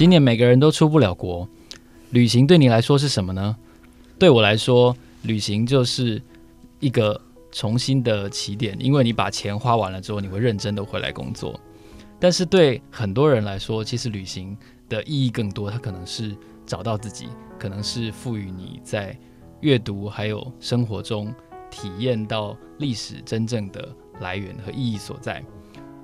今年每个人都出不了国，旅行对你来说是什么呢？对我来说，旅行就是一个重新的起点，因为你把钱花完了之后，你会认真的回来工作。但是对很多人来说，其实旅行的意义更多，它可能是找到自己，可能是赋予你在阅读还有生活中体验到历史真正的来源和意义所在。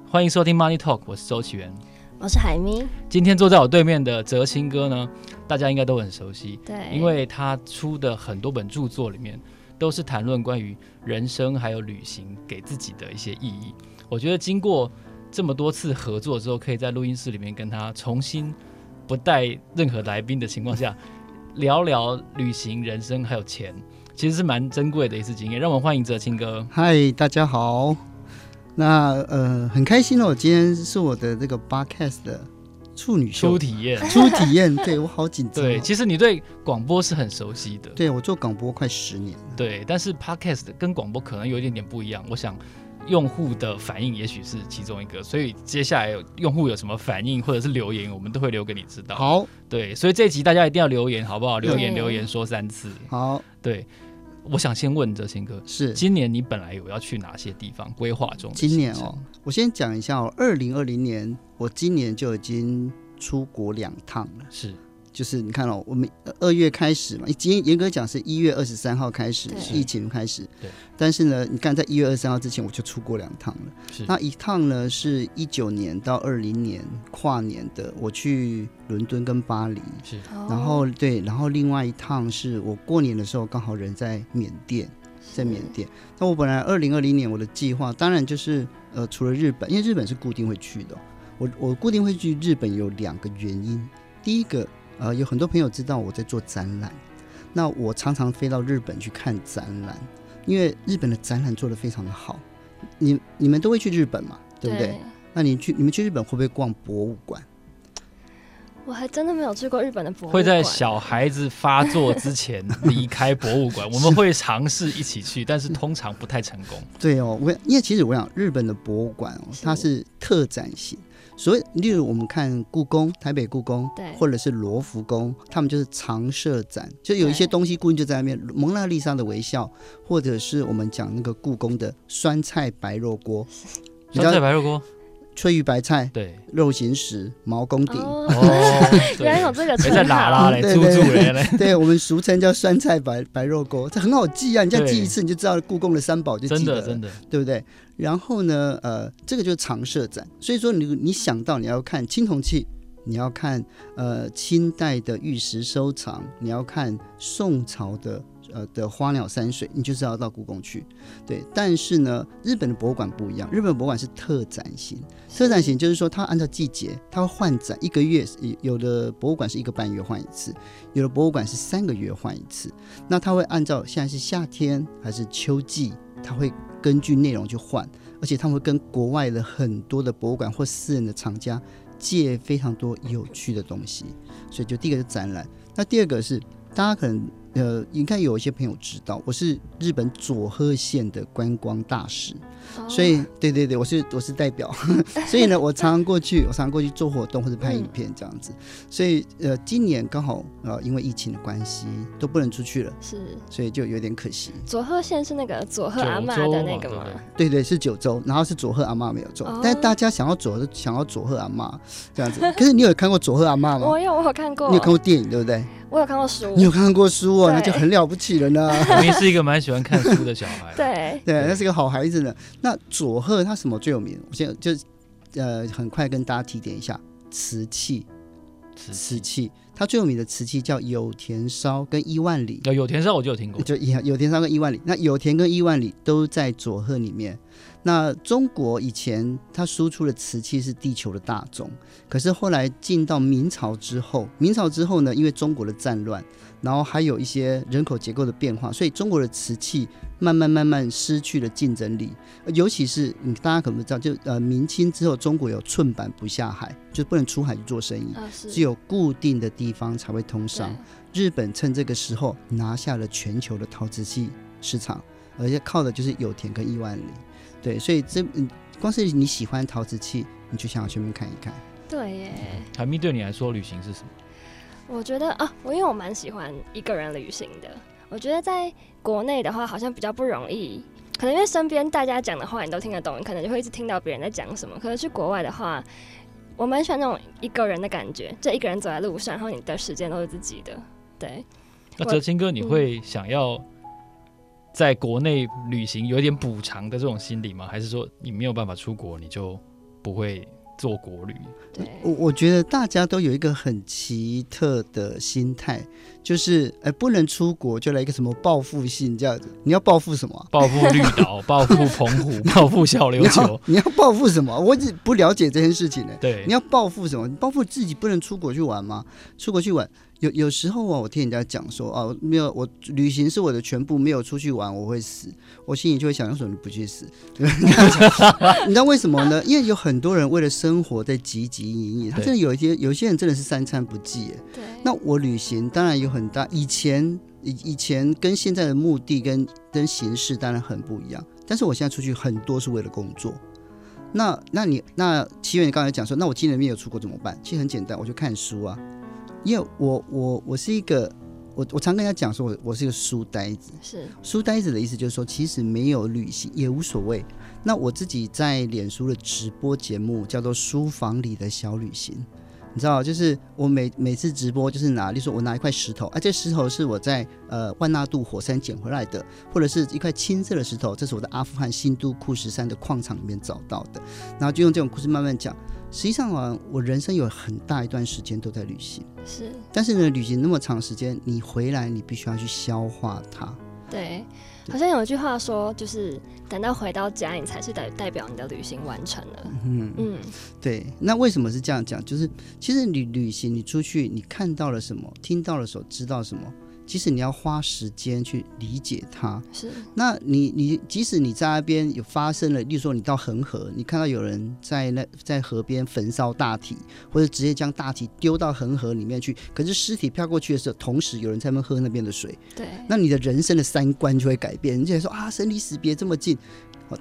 欢迎收听 Money Talk，我是周启源，我是海咪。今天坐在我对面的哲青哥呢，大家应该都很熟悉，对，因为他出的很多本著作里面都是谈论关于人生还有旅行给自己的一些意义。我觉得经过这么多次合作之后，可以在录音室里面跟他重新不带任何来宾的情况下聊聊旅行、人生还有钱，其实是蛮珍贵的一次经验。让我们欢迎哲青哥。嗨，大家好。那呃很开心哦，今天是我的这个 podcast 的处女秀初体验，初体验，对我好紧张。对，其实你对广播是很熟悉的。对，我做广播快十年了。对，但是 podcast 跟广播可能有一点点不一样。我想用户的反应也许是其中一个，所以接下来用户有什么反应或者是留言，我们都会留给你知道。好，对，所以这一集大家一定要留言，好不好？留言留言说三次。好，对。我想先问哲贤哥，是今年你本来有要去哪些地方规划中？今年哦，我先讲一下哦，二零二零年我今年就已经出国两趟了，是。就是你看哦，我们二月开始嘛，严严格讲是一月二十三号开始疫情开始。对。但是呢，你看在一月二十三号之前，我就出过两趟了。是。那一趟呢，是一九年到二零年跨年的，我去伦敦跟巴黎。是。然后对，然后另外一趟是我过年的时候刚好人在缅甸，在缅甸。那我本来二零二零年我的计划，当然就是呃，除了日本，因为日本是固定会去的。我我固定会去日本有两个原因，第一个。呃，有很多朋友知道我在做展览，那我常常飞到日本去看展览，因为日本的展览做得非常的好。你你们都会去日本嘛，对不对？对。那你去你们去日本会不会逛博物馆？我还真的没有去过日本的博物馆。会在小孩子发作之前 离开博物馆，我们会尝试一起去，但是通常不太成功。对哦，我因为其实我想日本的博物馆哦，它是特展型。所以，例如我们看故宫，台北故宫，对，或者是罗浮宫，他们就是常设展，就有一些东西固定就在那边。蒙娜丽莎的微笑，或者是我们讲那个故宫的酸菜白肉锅，酸菜白肉锅。翠玉白菜，对，肉形石，毛公鼎，哦，原来有这个称号，在哪拉嘞？猪猪嘞嘞，对，我们俗称叫酸菜白白肉锅，这很好记啊！你再记一次，你就知道故宫的三宝就记得了，真的真的，对不对？然后呢，呃，这个就是常设展，所以说你你想到你要看青铜器，你要看呃清代的玉石收藏，你要看宋朝的。呃的花鸟山水，你就是要到故宫去，对。但是呢，日本的博物馆不一样，日本博物馆是特展型，特展型就是说它按照季节，它会换展，一个月有的博物馆是一个半月换一次，有的博物馆是三个月换一次。那它会按照现在是夏天还是秋季，它会根据内容去换，而且他们会跟国外的很多的博物馆或私人的厂家借非常多有趣的东西。所以就第一个是展览，那第二个是大家可能。呃，应该有一些朋友知道，我是日本佐贺县的观光大使，哦、所以对对对，我是我是代表，所以呢，我常常过去，我常常过去做活动或者拍影片这样子。嗯、所以呃，今年刚好呃，因为疫情的关系都不能出去了，是，所以就有点可惜。佐贺县是那个佐贺阿妈的那个吗？对对，是九州，然后是佐贺阿妈没有做，哦、但是大家想要佐想要佐贺阿妈这样子。可是你有看过佐贺阿妈吗？我有，我有看过。你有看过电影对不对？我有看过书，你有看过书哦，那就很了不起了呢。你是一个蛮喜欢看书的小孩，对对，那是个好孩子呢。那佐贺他什么最有名？我现在就呃很快跟大家提点一下瓷器，瓷器，它最有名的瓷器叫有田烧跟伊万里。有田烧我就有听过，就有田烧跟伊万里。那有田跟伊万里都在佐贺里面。那中国以前它输出的瓷器是地球的大宗，可是后来进到明朝之后，明朝之后呢，因为中国的战乱，然后还有一些人口结构的变化，所以中国的瓷器慢慢慢慢失去了竞争力。尤其是你大家可能不知道，就呃明清之后，中国有寸板不下海，就不能出海去做生意，只有固定的地方才会通商。日本趁这个时候拿下了全球的陶瓷器市场，而且靠的就是有田跟伊万里。对，所以这嗯，光是你喜欢陶瓷器，你就想要去那边看一看。对耶。海蜜，对你来说，旅行是什么？我觉得啊，我因为我蛮喜欢一个人旅行的。我觉得在国内的话，好像比较不容易，可能因为身边大家讲的话你都听得懂，你可能就会一直听到别人在讲什么。可是去国外的话，我蛮喜欢那种一个人的感觉，就一个人走在路上，然后你的时间都是自己的。对。那哲青哥，你会想要在国内旅行有一点补偿的这种心理吗？还是说你没有办法出国，你就不会？做国旅，对，我我觉得大家都有一个很奇特的心态，就是哎，不能出国就来一个什么报复性这样子。你要报复什么、啊？报复绿岛，报复澎湖，报复小琉球。你要报复什么？我只不了解这件事情呢。对，你要报复什么？你报复自己不能出国去玩吗？出国去玩。有有时候啊，我听人家讲说啊，没有我旅行是我的全部，没有出去玩我会死。我心里就会想，为什么你不去死？你知道为什么呢？因为有很多人为了生活在汲汲营营，他真的有一些有些人真的是三餐不继。对。那我旅行当然有很大，以前以以前跟现在的目的跟跟形式当然很不一样。但是我现在出去很多是为了工作。那那你那七月你刚才讲说，那我今年没有出国怎么办？其实很简单，我就看书啊。因为我我我是一个，我我常跟人家讲说我，我我是一个书呆子。是书呆子的意思就是说，其实没有旅行也无所谓。那我自己在脸书的直播节目叫做《书房里的小旅行》。你知道，就是我每每次直播，就是拿，例如说我拿一块石头，啊，这石头是我在呃万纳度火山捡回来的，或者是一块青色的石头，这是我在阿富汗新都库什山的矿场里面找到的，然后就用这种故事慢慢讲。实际上啊，我人生有很大一段时间都在旅行，是，但是呢，旅行那么长时间，你回来你必须要去消化它，对。好像有一句话说，就是等到回到家，你才是代代表你的旅行完成了。嗯嗯，对。那为什么是这样讲？就是其实你旅行，你出去，你看到了什么，听到了什么，知道什么。即使你要花时间去理解它，是。那你你即使你在那边有发生了，例如说你到恒河，你看到有人在那在河边焚烧大体，或者直接将大体丢到恒河里面去，可是尸体飘过去的时候，同时有人在那边喝那边的水，对。那你的人生的三观就会改变，人家说啊，生离死别这么近，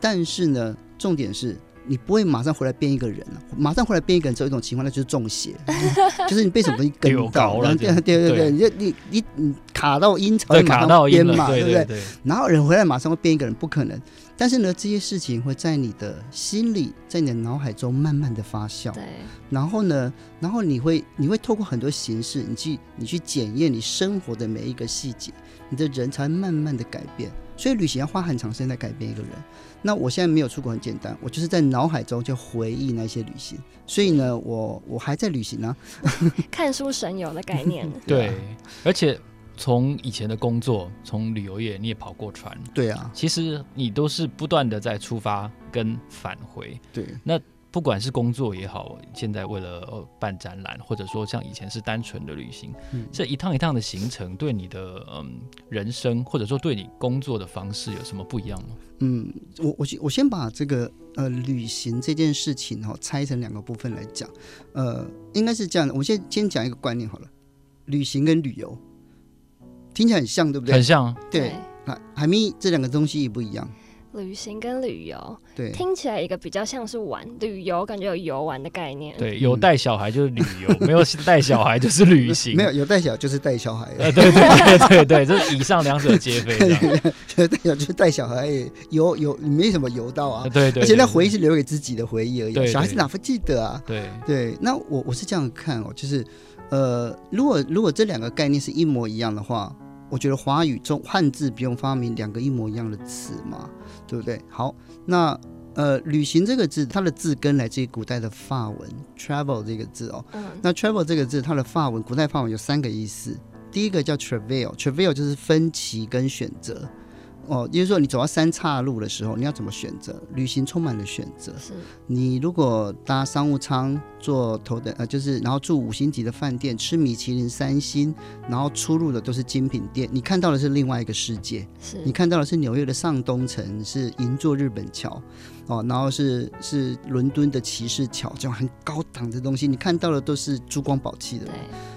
但是呢，重点是。你不会马上回来变一个人了，马上回来变一个人，只有一种情况，那就是中邪，就是你被什么东西跟到，对对对对，你就你你你卡到阴曹，马上变嘛，对不对？然后人回来马上会变一个人，不可能。但是呢，这些事情会在你的心里，在你的脑海中慢慢的发酵。对。然后呢，然后你会你会透过很多形式，你去你去检验你生活的每一个细节，你的人才慢慢的改变。所以旅行要花很长时间来改变一个人。那我现在没有出国，很简单，我就是在脑海中就回忆那些旅行。所以呢，我我还在旅行呢、啊，看书神游的概念。对，而且从以前的工作，从旅游业，你也跑过船。对啊，其实你都是不断的在出发跟返回。对，那。不管是工作也好，现在为了办展览，或者说像以前是单纯的旅行，嗯，这一趟一趟的行程对你的嗯人生，或者说对你工作的方式有什么不一样吗？嗯，我我先我先把这个呃旅行这件事情哈拆成两个部分来讲，呃，应该是这样的。我先先讲一个观念好了，旅行跟旅游听起来很像，对不对？很像，对。海海蜜这两个东西也不一样。旅行跟旅游，对，听起来一个比较像是玩，旅游感觉有游玩的概念。对，有带小孩就是旅游，没有带小孩就是旅行。没有有带小就是带小孩。呃，对对对对对，这是以上两者皆非。带小就是带小孩，游游没什么游到啊。对对。而且那回忆是留给自己的回忆而已。对。小孩子哪会记得啊？对对。那我我是这样看哦，就是呃，如果如果这两个概念是一模一样的话，我觉得华语中汉字不用发明两个一模一样的词嘛。对不对？好，那呃，旅行这个字，它的字根来自于古代的法文 travel 这个字哦。嗯。那 travel 这个字，它的法文，古代法文有三个意思。第一个叫 travail，travail 就是分歧跟选择。哦，也就是说，你走到三岔路的时候，你要怎么选择？旅行充满了选择。是。你如果搭商务舱，坐头等呃，就是然后住五星级的饭店，吃米其林三星，然后出入的都是精品店，你看到的是另外一个世界。是。你看到的是纽约的上东城，是银座日本桥。哦，然后是是伦敦的骑士桥，这种很高档的东西，你看到的都是珠光宝气的。对。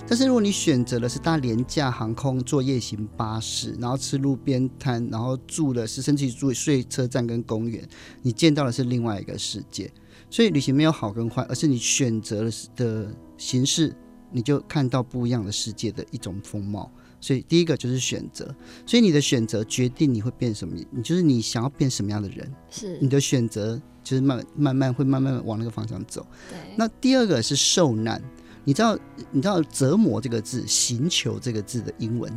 但是如果你选择的是搭廉价航空、坐夜行巴士，然后吃路边摊，然后住的是甚至住睡车站跟公园，你见到的是另外一个世界。所以旅行没有好跟坏，而是你选择了的形式，你就看到不一样的世界的一种风貌。所以第一个就是选择，所以你的选择决定你会变什么，你就是你想要变什么样的人，是你的选择就是慢慢慢会慢慢往那个方向走。对。那第二个是受难，你知道你知道折磨这个字，刑求这个字的英文。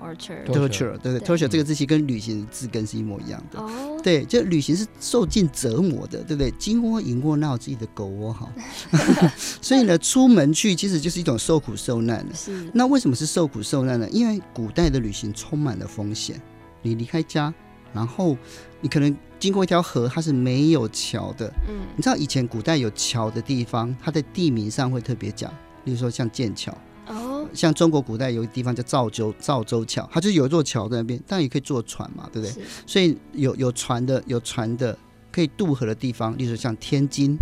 torture，torture，对对，torture 这个字其实跟旅行的字根是一模一样的。哦，对，就旅行是受尽折磨的，对不对？金窝银窝哪有自己的狗窝好？所以呢，出门去其实就是一种受苦受难的。是。那为什么是受苦受难呢？因为古代的旅行充满了风险。你离开家，然后你可能经过一条河，它是没有桥的。嗯。你知道以前古代有桥的地方，它在地名上会特别讲，比如说像剑桥。像中国古代有一个地方叫赵州，赵州桥，它就有一座桥在那边，但也可以坐船嘛，对不对？所以有有船的，有船的可以渡河的地方，例如像天津，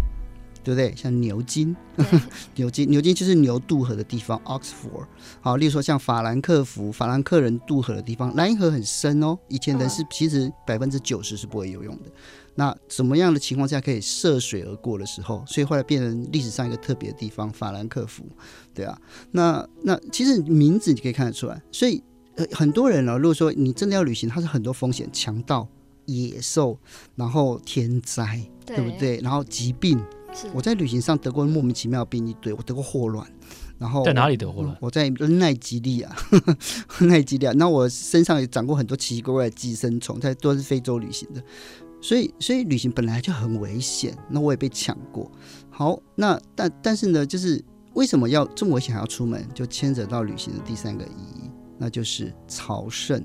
对不对？像牛津，牛津，牛津就是牛渡河的地方，Oxford。好，例如说像法兰克福，法兰克人渡河的地方，莱茵河很深哦，以前人是其实百分之九十是不会游泳的。那什么样的情况下可以涉水而过的时候，所以后来变成历史上一个特别的地方，法兰克福，对啊。那那其实名字你可以看得出来，所以呃很多人呢、哦，如果说你真的要旅行，它是很多风险，强盗、野兽，然后天灾，对，对不对？然后疾病，我在旅行上得过莫名其妙的病一堆，我得过霍乱，然后在哪里得霍乱？我在奈及利亚，奈及利亚。那我身上也长过很多奇奇怪怪的寄生虫，在都是非洲旅行的。所以，所以旅行本来就很危险。那我也被抢过。好，那但但是呢，就是为什么要这么危险还要出门？就牵扯到旅行的第三个意义，那就是朝圣。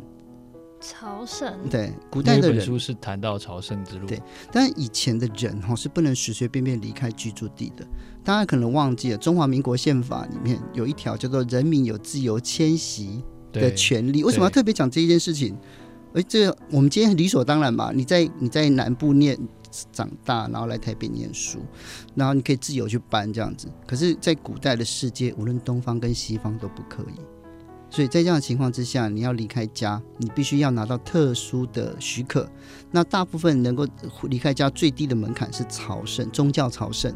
朝圣。对，古代的人书是谈到朝圣之路。对，但以前的人哈是不能随随便便离开居住地的。大家可能忘记了，中华民国宪法里面有一条叫做“人民有自由迁徙的权利”。为什么要特别讲这一件事情？哎，这个我们今天理所当然吧？你在你在南部念长大，然后来台北念书，然后你可以自由去搬这样子。可是，在古代的世界，无论东方跟西方都不可以。所以在这样的情况之下，你要离开家，你必须要拿到特殊的许可。那大部分能够离开家最低的门槛是朝圣，宗教朝圣。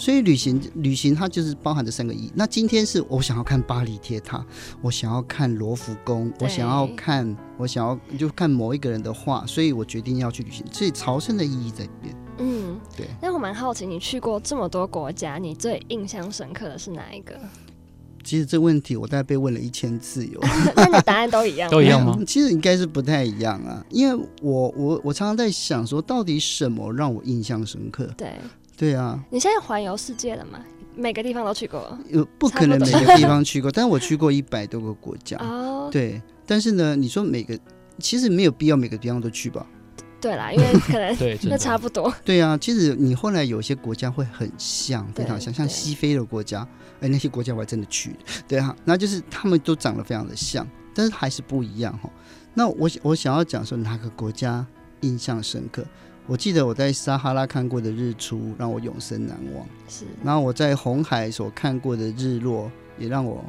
所以旅行，旅行它就是包含这三个意义。那今天是我想要看巴黎铁塔，我想要看罗浮宫，我想要看，我想要就看某一个人的画，所以我决定要去旅行。所以朝圣的意义在这边。嗯，对。那我蛮好奇，你去过这么多国家，你最印象深刻的是哪一个？其实这问题我大概被问了一千次有，那你答案都一样？都一样吗？其实应该是不太一样啊，因为我我我常常在想说，到底什么让我印象深刻？对。对啊，你现在环游世界了吗？每个地方都去过？有不可能每个地方去过，但是我去过一百多个国家。哦，对，但是呢，你说每个其实没有必要每个地方都去吧？对啦，因为可能 那差不多。对啊，其实你后来有些国家会很像，非常像，像西非的国家，哎，那些国家我还真的去。对啊，那就是他们都长得非常的像，但是还是不一样哈。那我我想要讲说哪个国家印象深刻？我记得我在撒哈拉看过的日出让我永生难忘，是。然后我在红海所看过的日落也让我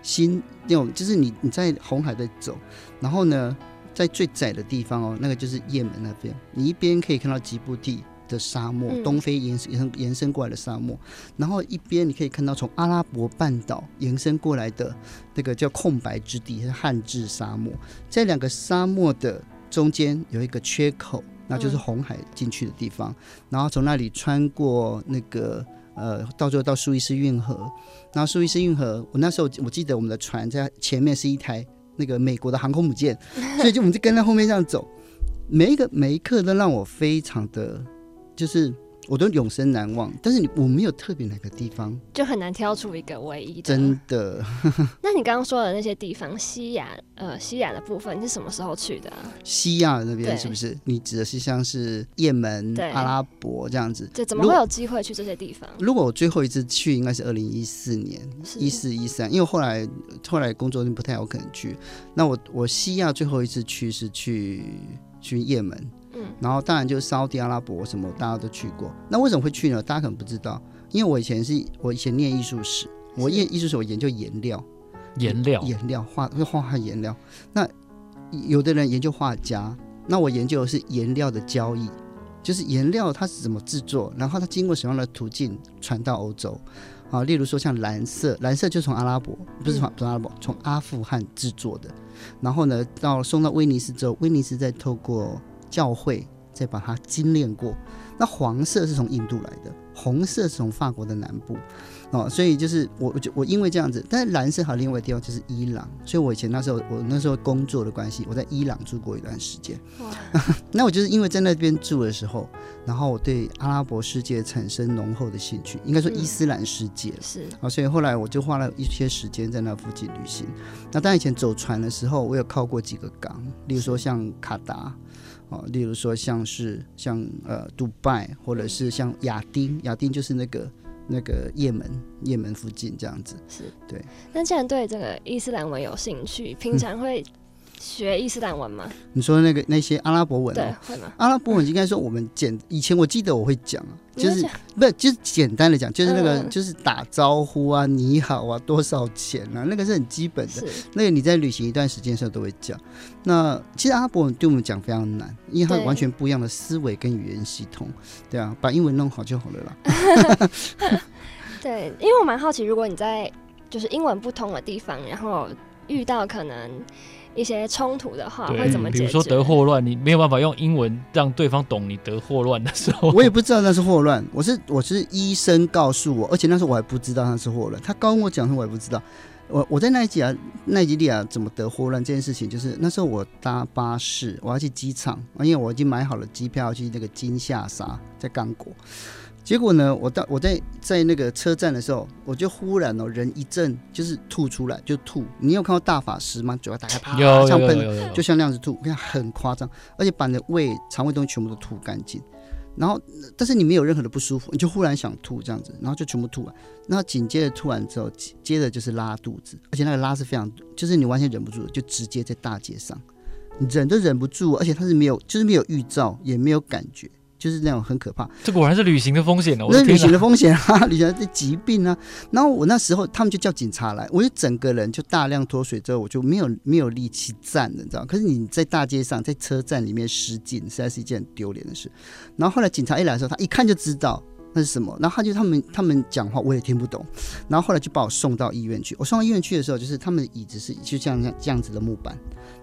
心那种，就是你你在红海在走，然后呢，在最窄的地方哦，那个就是雁门那边，你一边可以看到吉布地的沙漠，东非延伸延伸过来的沙漠，然后一边你可以看到从阿拉伯半岛延伸过来的那个叫空白之地，是汉志沙漠，在两个沙漠的中间有一个缺口。那就是红海进去的地方，嗯、然后从那里穿过那个呃，到最后到苏伊士运河，然后苏伊士运河，我那时候我记得我们的船在前面是一台那个美国的航空母舰，所以就我们就跟在后面这样走，每一个每一刻都让我非常的就是。我都永生难忘，但是你我没有特别哪个地方，就很难挑出一个唯一的。真的。那你刚刚说的那些地方，西亚呃西亚的部分，你是什么时候去的啊？西亚那边是不是？你指的是像是也门、阿拉伯这样子？对，怎么会有机会去这些地方？如果我最后一次去，应该是二零一四年，一四一三，因为后来后来工作就不太有可能去。那我我西亚最后一次去是去去也门。嗯，然后当然就是沙乌地阿拉伯什么，大家都去过。那为什么会去呢？大家可能不知道，因为我以前是我以前念艺术史，我念艺术史我研究颜料，颜料颜料画会画画颜料。那有的人研究画家，那我研究的是颜料的交易。就是颜料它是怎么制作，然后它经过什么样的途径传到欧洲。啊，例如说像蓝色，蓝色就从阿拉伯，不是从从阿拉伯，从阿富汗制作的。然后呢，到送到威尼斯之后，威尼斯再透过教会再把它精炼过。那黄色是从印度来的，红色是从法国的南部。哦，所以就是我，我就我因为这样子，但是蓝色还有另外一个地方就是伊朗，所以我以前那时候我那时候工作的关系，我在伊朗住过一段时间。哇！那我就是因为在那边住的时候，然后我对阿拉伯世界产生浓厚的兴趣，应该说伊斯兰世界、嗯、是啊，所以后来我就花了一些时间在那附近旅行。那当以前走船的时候，我有靠过几个港，例如说像卡达，哦，例如说像是像呃杜拜，或者是像亚丁，亚丁就是那个。那个也门，也门附近这样子是对。那既然对这个伊斯兰文有兴趣，平常会学伊斯兰文吗？你说那个那些阿拉伯文、喔，对，会吗？阿拉伯文应该说我们简以前我记得我会讲啊，就是不是就是简单的讲，就是那个、嗯、就是打招呼啊，你好啊，多少钱啊，那个是很基本的。那个你在旅行一段时间的时候都会讲。那其实阿拉伯文对我们讲非常难，因为它有完全不一样的思维跟语言系统。对，对啊，把英文弄好就好了啦。对，因为我蛮好奇，如果你在就是英文不通的地方，然后遇到可能。一些冲突的话会怎么解决？比如说得霍乱，你没有办法用英文让对方懂你得霍乱的时候。我也不知道那是霍乱，我是我是医生告诉我，而且那时候我还不知道那是霍乱。他刚跟我讲的时候我也不知道。我我在奈及亚奈及利亚怎么得霍乱这件事情，就是那时候我搭巴士，我要去机场，因为我已经买好了机票去那个金夏沙，在刚果。结果呢，我到我在在那个车站的时候，我就忽然哦，人一阵就是吐出来，就吐。你有看到大法师吗？嘴巴打开，啪，像喷，就像那样子吐，你看很夸张，而且把你的胃、肠胃东西全部都吐干净。然后，但是你没有任何的不舒服，你就忽然想吐这样子，然后就全部吐完。然后紧接着吐完之后，接着就是拉肚子，而且那个拉是非常，就是你完全忍不住，就直接在大街上，你忍都忍不住，而且它是没有，就是没有预兆，也没有感觉。就是那种很可怕，这果然是旅行的风险哦。那是旅行的风险啊，旅行的疾病啊。然后我那时候他们就叫警察来，我就整个人就大量脱水之后，我就没有没有力气站了，你知道？可是你在大街上，在车站里面失禁，实在是一件很丢脸的事。然后后来警察一来的时候，他一看就知道。那是什么？然后他就他们他们讲话我也听不懂，然后后来就把我送到医院去。我送到医院去的时候，就是他们的椅子是就像这样这样子的木板，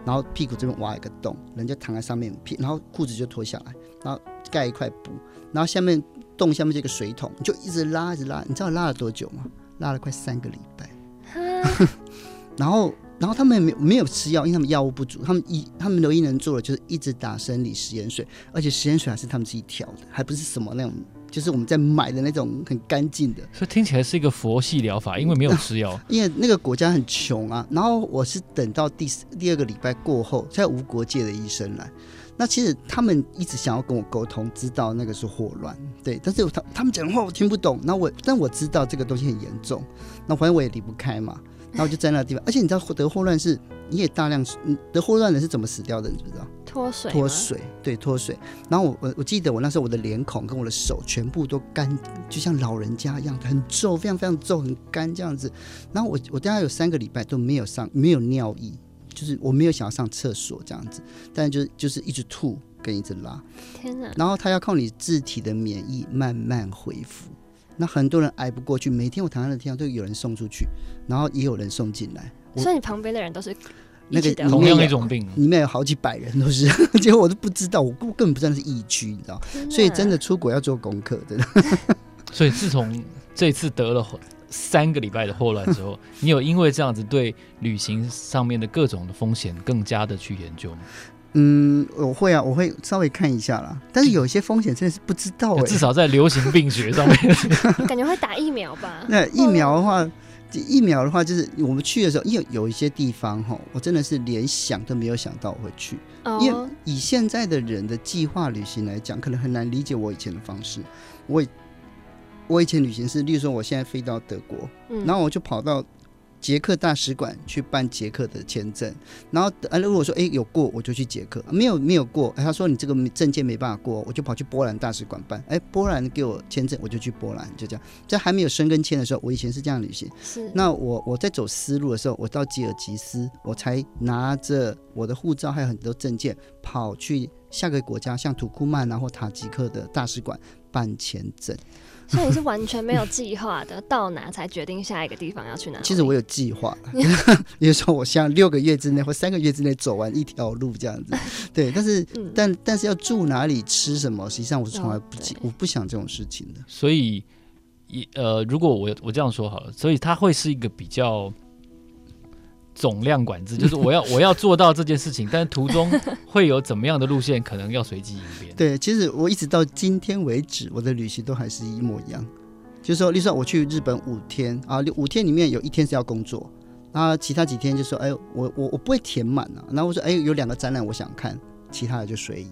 然后屁股这边挖一个洞，人家躺在上面，屁然后裤子就脱下来，然后盖一块布，然后下面洞下面这个水桶就一直拉一直拉，你知道拉了多久吗？拉了快三个礼拜。然后然后他们没有没有吃药，因为他们药物不足，他们一他们唯一能做的就是一直打生理食盐水，而且食盐水还是他们自己调的，还不是什么那种。就是我们在买的那种很干净的，所以听起来是一个佛系疗法，因为没有吃药。因为那个国家很穷啊，然后我是等到第第二个礼拜过后，才无国界的医生来。那其实他们一直想要跟我沟通，知道那个是霍乱，对，但是他他们讲的话我听不懂。那我但我知道这个东西很严重，那反正我也离不开嘛。然后就在那个地方，而且你知道得霍乱是，你也大量得霍乱的是怎么死掉的？你知不知道？脱水。脱水，对，脱水。然后我我我记得我那时候我的脸孔跟我的手全部都干，就像老人家一样，很皱，非常非常皱，很干这样子。然后我我大概有三个礼拜都没有上，没有尿意，就是我没有想要上厕所这样子，但就是就是一直吐跟一直拉。天哪！然后他要靠你自体的免疫慢慢恢复。那很多人挨不过去，每天我躺在那地方都有人送出去，然后也有人送进来。所以你旁边的人都是那个同样一种病，里面有好几百人都是，结果我都不知道，我根本不知道是疫区，你知道？所以真的出国要做功课，真的。所以自从这次得了三个礼拜的霍乱之后，你有因为这样子对旅行上面的各种的风险更加的去研究吗？嗯，我会啊，我会稍微看一下啦。但是有一些风险真的是不知道哎、欸。至少在流行病学上面，感觉会打疫苗吧？那疫苗的话，疫苗的话，就是我们去的时候，因为有一些地方哈，我真的是连想都没有想到我会去。哦。因为以现在的人的计划旅行来讲，可能很难理解我以前的方式。我我以前旅行是，例如说，我现在飞到德国，嗯、然后我就跑到。捷克大使馆去办捷克的签证，然后呃，如果说诶有过，我就去捷克；没有没有过，他说你这个证件没办法过，我就跑去波兰大使馆办。诶，波兰给我签证，我就去波兰，就这样。在还没有申根签的时候，我以前是这样旅行。是。那我我在走丝路的时候，我到吉尔吉斯，我才拿着我的护照还有很多证件跑去下个国家，像土库曼啊或塔吉克的大使馆办签证。所以你是完全没有计划的，到哪才决定下一个地方要去哪？其实我有计划，比如说我像六个月之内或三个月之内走完一条路这样子。对，但是、嗯、但但是要住哪里、吃什么，实际上我是从来不计，我不想这种事情的。所以，一呃，如果我我这样说好了，所以它会是一个比较。总量管制就是我要 我要做到这件事情，但是途中会有怎么样的路线，可能要随机应变。对，其实我一直到今天为止，我的旅行都还是一模一样，就是说，例如说我去日本五天啊，五天里面有一天是要工作，然后其他几天就说，哎，我我我不会填满啊，然后我说，哎，有两个展览我想看，其他的就随意。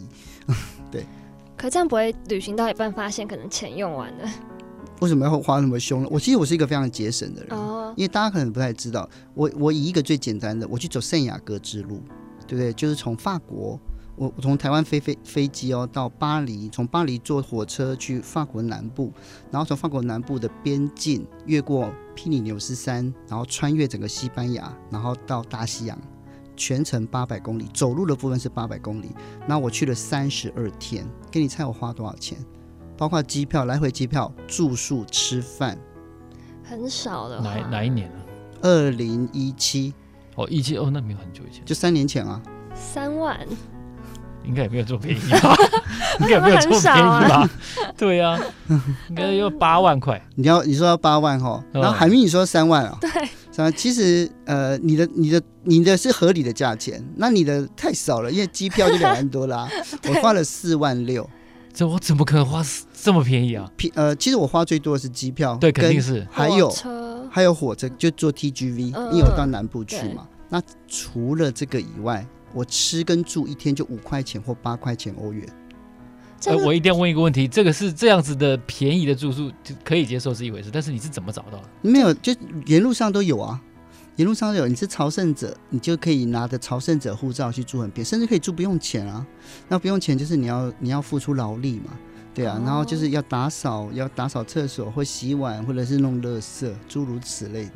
对，可这样不会旅行到一半发现可能钱用完了。为什么要花那么凶呢？我其实我是一个非常节省的人，oh. 因为大家可能不太知道，我我以一个最简单的，我去走圣雅各之路，对不对？就是从法国，我我从台湾飞飞飞机哦到巴黎，从巴黎坐火车去法国南部，然后从法国南部的边境越过皮里牛斯山，然后穿越整个西班牙，然后到大西洋，全程八百公里，走路的部分是八百公里，那我去了三十二天，给你猜我花多少钱？包括机票、来回机票、住宿、吃饭，很少的。哪哪一年啊？二零一七。哦，一七哦，那没有很久以前，就三年前啊。三万，应该也没有这么便宜吧？应该也没有这么便宜吧？对呀、啊，应该要八万块。你要你说要八万哈，然后海明你说三万啊？对，三万。其实呃，你的你的你的是合理的价钱，那你的太少了，因为机票就两万多啦、啊，我花了四万六。这我怎么可能花这么便宜啊？便呃，其实我花最多的是机票，对，肯定是还有还有火车，就坐 TGV，、嗯、因为我到南部去嘛。那除了这个以外，我吃跟住一天就五块钱或八块钱欧元。呃，我一定要问一个问题，这个是这样子的便宜的住宿就可以接受是一回事，但是你是怎么找到的？没有，就沿路上都有啊。沿路上有，你是朝圣者，你就可以拿着朝圣者护照去住很便宜，甚至可以住不用钱啊。那不用钱就是你要你要付出劳力嘛，对啊。然后就是要打扫，要打扫厕所或洗碗，或者是弄垃圾，诸如此类的。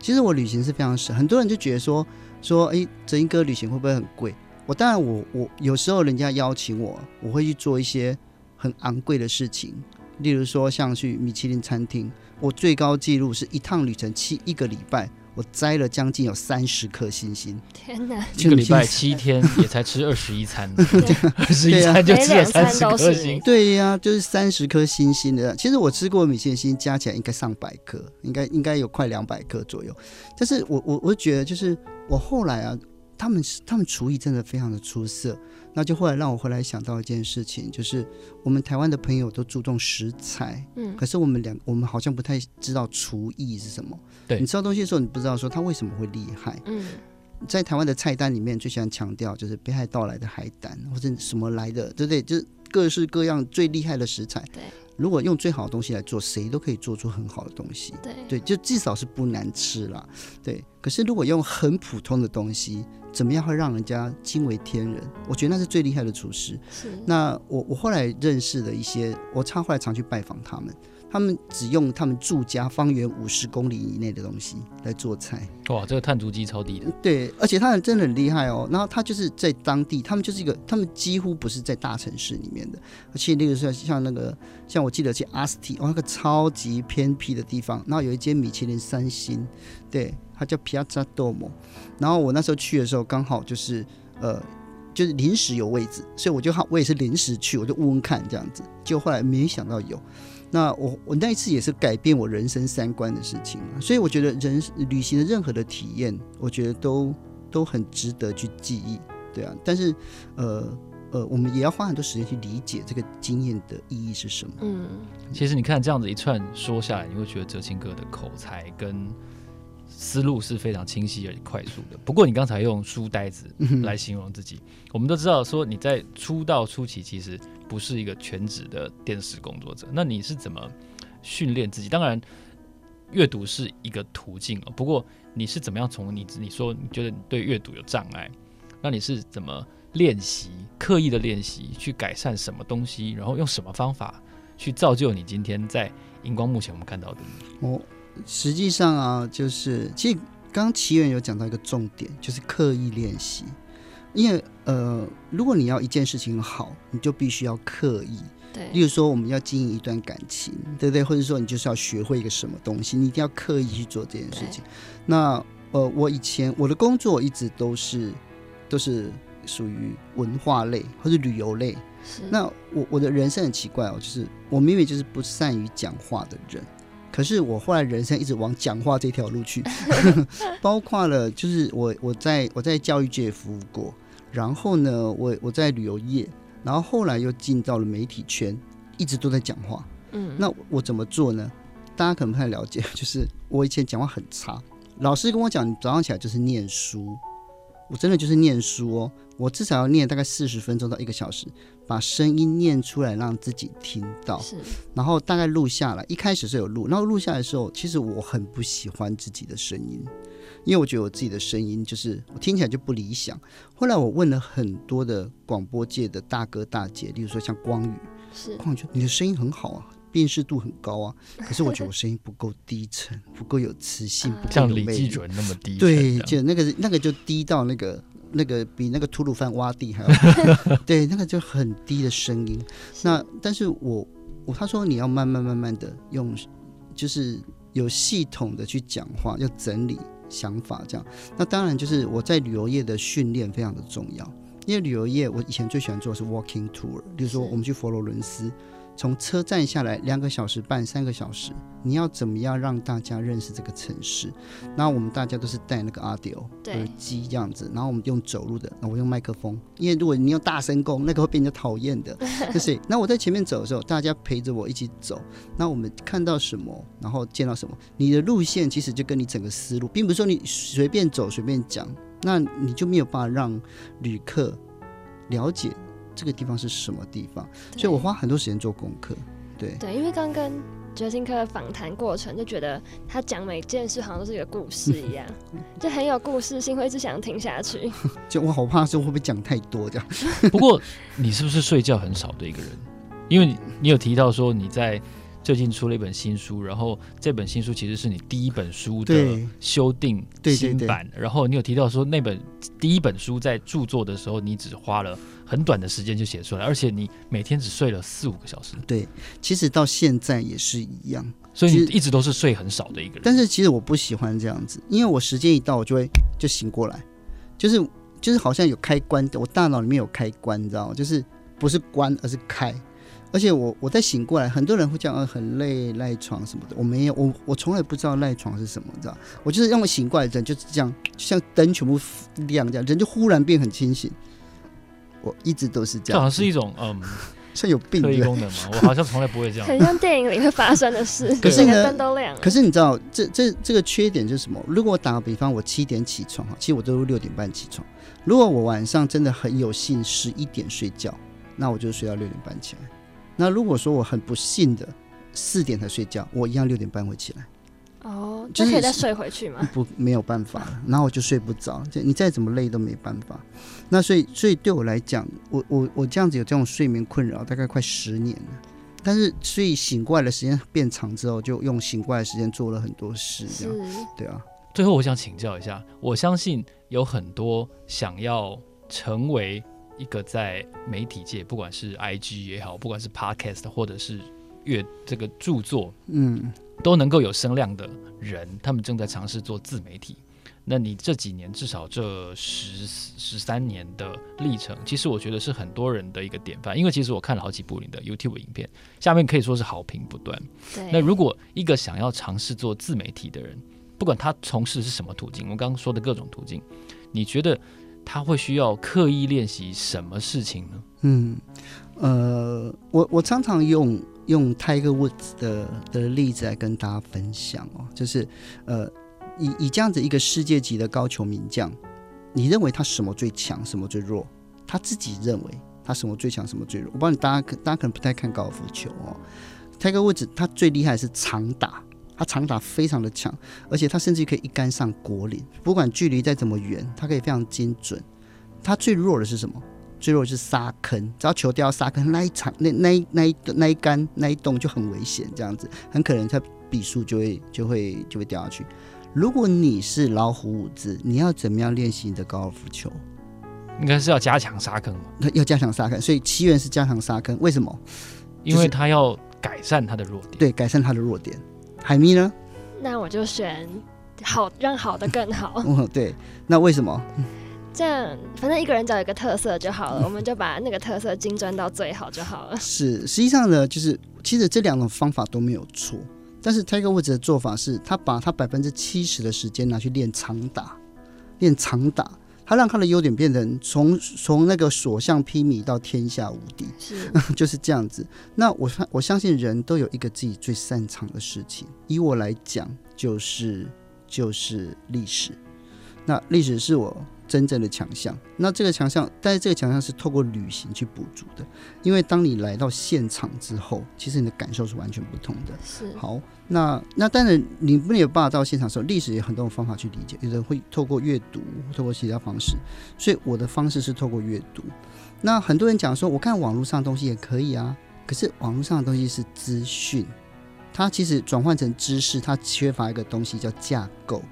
其实我旅行是非常省，很多人就觉得说说，哎，哲英哥旅行会不会很贵？我当然我我有时候人家邀请我，我会去做一些很昂贵的事情，例如说像去米其林餐厅，我最高纪录是一趟旅程七一个礼拜。我摘了将近有三十颗星星，天哪！一个礼拜七天 也才吃二十一餐，二十一餐就吃了三十颗星。对呀、啊，就是三十颗星星的。其实我吃过米线星加起来应该上百颗，应该应该有快两百颗左右。但是我我我觉得就是我后来啊，他们他们厨艺真的非常的出色。那就后来让我回来想到一件事情，就是我们台湾的朋友都注重食材，嗯，可是我们两我们好像不太知道厨艺是什么。对，你吃到东西的时候，你不知道说它为什么会厉害。嗯，在台湾的菜单里面最喜欢强调就是北海道来的海胆或者什么来的，对不对？就是各式各样最厉害的食材。对。如果用最好的东西来做，谁都可以做出很好的东西。对对，就至少是不难吃啦。对，可是如果用很普通的东西，怎么样会让人家惊为天人？我觉得那是最厉害的厨师。是。那我我后来认识的一些，我常后来常去拜访他们。他们只用他们住家方圆五十公里以内的东西来做菜。哇，这个碳足迹超低的。对，而且他们真的很厉害哦。然后他就是在当地，他们就是一个，他们几乎不是在大城市里面的。而且那个时候像那个，像我记得去阿斯提，哦，那个超级偏僻的地方，然后有一间米其林三星，对，它叫 Piazza Duomo。然后我那时候去的时候，刚好就是呃，就是临时有位置，所以我就好，我也是临时去，我就问问看这样子，结果后来没想到有。那我我那一次也是改变我人生三观的事情，所以我觉得人旅行的任何的体验，我觉得都都很值得去记忆，对啊。但是呃呃，我们也要花很多时间去理解这个经验的意义是什么。嗯，其实你看这样子一串说下来，你会觉得哲青哥的口才跟思路是非常清晰而且快速的。不过你刚才用书呆子来形容自己，嗯、我们都知道说你在出道初期其实。不是一个全职的电视工作者，那你是怎么训练自己？当然，阅读是一个途径哦。不过，你是怎么样从你你说你觉得你对阅读有障碍，那你是怎么练习、刻意的练习去改善什么东西？然后用什么方法去造就你今天在荧光幕前我们看到的？哦，实际上啊，就是其实刚刚奇缘有讲到一个重点，就是刻意练习，因为。呃，如果你要一件事情好，你就必须要刻意。对，例如说我们要经营一段感情，对不对？或者说你就是要学会一个什么东西，你一定要刻意去做这件事情。那呃，我以前我的工作一直都是都是属于文化类或者旅游类。那我我的人生很奇怪哦，就是我明明就是不善于讲话的人，可是我后来人生一直往讲话这条路去，包括了就是我我在我在教育界服务过，然后呢，我我在旅游业。然后后来又进到了媒体圈，一直都在讲话。嗯，那我怎么做呢？大家可能不太了解，就是我以前讲话很差，老师跟我讲，你早上起来就是念书，我真的就是念书哦，我至少要念大概四十分钟到一个小时，把声音念出来让自己听到，是，然后大概录下来。一开始是有录，然后录下来的时候，其实我很不喜欢自己的声音。因为我觉得我自己的声音就是我听起来就不理想。后来我问了很多的广播界的大哥大姐，例如说像光宇，是光宇说你的声音很好啊，辨识度很高啊。可是我觉得我声音不够低沉，不够有磁性，不够有魅力。像李基准那么低，对，就那个那个就低到那个那个比那个吐鲁番洼地还要 对，那个就很低的声音。那但是我我他说你要慢慢慢慢的用，就是有系统的去讲话，要整理。想法这样，那当然就是我在旅游业的训练非常的重要，因为旅游业我以前最喜欢做的是 walking tour，比如说我们去佛罗伦斯。从车站下来两个小时半三个小时，你要怎么样让大家认识这个城市？那我们大家都是戴那个 audio 耳机这样子，然后我们用走路的，那我用麦克风，因为如果你用大声公，那个会被人家讨厌的，就是。那我在前面走的时候，大家陪着我一起走，那我们看到什么，然后见到什么，你的路线其实就跟你整个思路，并不是说你随便走随便讲，那你就没有办法让旅客了解。这个地方是什么地方？所以我花很多时间做功课。对对，因为刚跟哲新科访谈过程，就觉得他讲每件事好像都是一个故事一样，就很有故事性，会一直想听下去。就我好怕说会不会讲太多这样。不过你是不是睡觉很少的一个人？因为你有提到说你在。最近出了一本新书，然后这本新书其实是你第一本书的修订新版。然后你有提到说，那本第一本书在著作的时候，你只花了很短的时间就写出来，而且你每天只睡了四五个小时。对，其实到现在也是一样，所以你一直都是睡很少的一个人。但是其实我不喜欢这样子，因为我时间一到，我就会就醒过来，就是就是好像有开关，我大脑里面有开关，你知道吗？就是不是关，而是开。而且我我在醒过来，很多人会讲呃很累赖床什么的，我没有，我我从来不知道赖床是什么，你知道？我就是让我醒过来，人就是这样，就像灯全部亮这样，人就忽然变很清醒。我一直都是这样，这好像是一种嗯，像有病的功能嘛。我好像从来不会这样，很像电影里会发生的事。可是呢，灯都亮。可是你知道这这这个缺点就是什么？如果我打个比方，我七点起床哈，其实我都是六点半起床。如果我晚上真的很有幸十一点睡觉，那我就睡到六点半起来。那如果说我很不幸的四点才睡觉，我一样六点半会起来。哦，就可以再睡回去吗？不，没有办法了，然后我就睡不着。就你再怎么累都没办法。那所以，所以对我来讲，我我我这样子有这种睡眠困扰，大概快十年了。但是，所以醒过来的时间变长之后，就用醒过来的时间做了很多事，这样。对啊。最后，我想请教一下，我相信有很多想要成为。一个在媒体界，不管是 IG 也好，不管是 Podcast 或者是阅这个著作，嗯，都能够有声量的人，他们正在尝试做自媒体。那你这几年，至少这十十三年的历程，其实我觉得是很多人的一个典范。因为其实我看了好几部你的 YouTube 影片，下面可以说是好评不断。对。那如果一个想要尝试做自媒体的人，不管他从事是什么途径，我刚刚说的各种途径，你觉得？他会需要刻意练习什么事情呢？嗯，呃，我我常常用用 Tiger Woods 的的例子来跟大家分享哦，就是呃，以以这样子一个世界级的高球名将，你认为他什么最强，什么最弱？他自己认为他什么最强，什么最弱？我帮你，大家大家可能不太看高尔夫球哦，Tiger Woods 他最厉害是长打。他长打非常的强，而且他甚至可以一杆上果岭，不管距离再怎么远，他可以非常精准。他最弱的是什么？最弱的是沙坑，只要球掉到沙坑，那一场那那一那一那一杆那一洞就很危险，这样子很可能他笔数就会就会就会掉下去。如果你是老虎伍兹，你要怎么样练习你的高尔夫球？应该是要加强沙坑嘛？要加强沙坑，所以奇缘是加强沙坑，为什么？因为他要改善他的弱点。对，改善他的弱点。海咪呢？那我就选好，让好的更好。嗯，对，那为什么？这样，反正一个人只要有一个特色就好了，嗯，我们就把那个特色精专到最好就好了。是，实际上呢，就是其实这两种方法都没有错，但是 Tiger Woods 的做法是他把他百分之七十的时间拿去练长打，练长打，他让他的优点变成从从那个所向披靡到天下无敌，是 就是这样子。那我我相信人都有一个自己最擅长的事情，以我来讲，就是就是历史，那历史是我。真正的强项，那这个强项，但是这个强项是透过旅行去补足的，因为当你来到现场之后，其实你的感受是完全不同的。是好，那那当然你不能有办法到现场的时候，历史有很多种方法去理解，有人会透过阅读，透过其他方式，所以我的方式是透过阅读。那很多人讲说，我看网络上的东西也可以啊，可是网络上的东西是资讯，它其实转换成知识，它缺乏一个东西叫架构。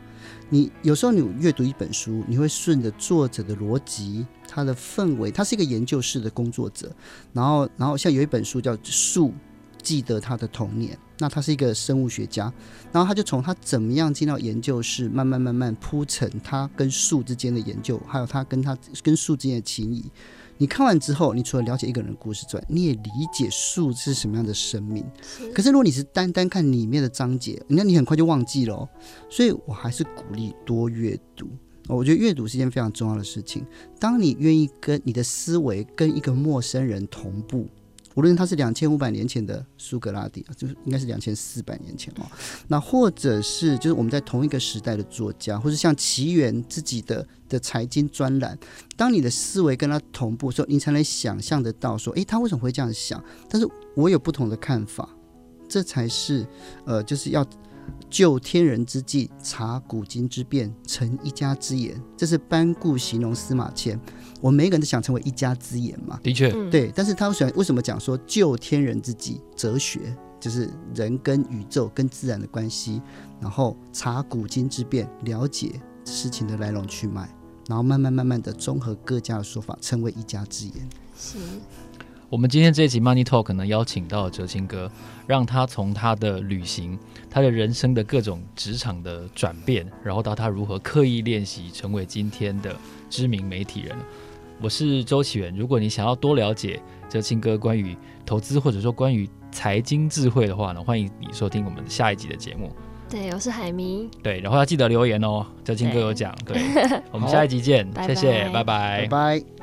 你有时候你阅读一本书，你会顺着作者的逻辑，他的氛围，他是一个研究室的工作者，然后，然后像有一本书叫《树记得他的童年》，那他是一个生物学家，然后他就从他怎么样进到研究室，慢慢慢慢铺陈他跟树之间的研究，还有他跟他跟树之间的情谊。你看完之后，你除了了解一个人的故事之外，你也理解树是什么样的生命。可是如果你是单单看里面的章节，那你很快就忘记了哦。所以我还是鼓励多阅读。我觉得阅读是一件非常重要的事情。当你愿意跟你的思维跟一个陌生人同步。无论他是两千五百年前的苏格拉底，就是应该是两千四百年前哦。那或者是就是我们在同一个时代的作家，或者像奇缘自己的的财经专栏，当你的思维跟他同步的时候，你才能想象得到说，诶，他为什么会这样想？但是我有不同的看法，这才是呃，就是要就天人之际，察古今之变，成一家之言。这是班固形容司马迁。我们每个人都想成为一家之言嘛，的确，对。但是他为什么为什么讲说就天人之际，哲学就是人跟宇宙跟自然的关系，然后察古今之变，了解事情的来龙去脉，然后慢慢慢慢的综合各家的说法，成为一家之言。是。我们今天这一集 Money Talk 呢，邀请到了哲青哥，让他从他的旅行，他的人生的各种职场的转变，然后到他如何刻意练习，成为今天的知名媒体人。我是周启源，如果你想要多了解哲青哥关于投资或者说关于财经智慧的话呢，欢迎你收听我们下一集的节目。对，我是海明。对，然后要记得留言哦，哲青哥有讲。对，对 我们下一集见，谢谢，拜拜，拜拜。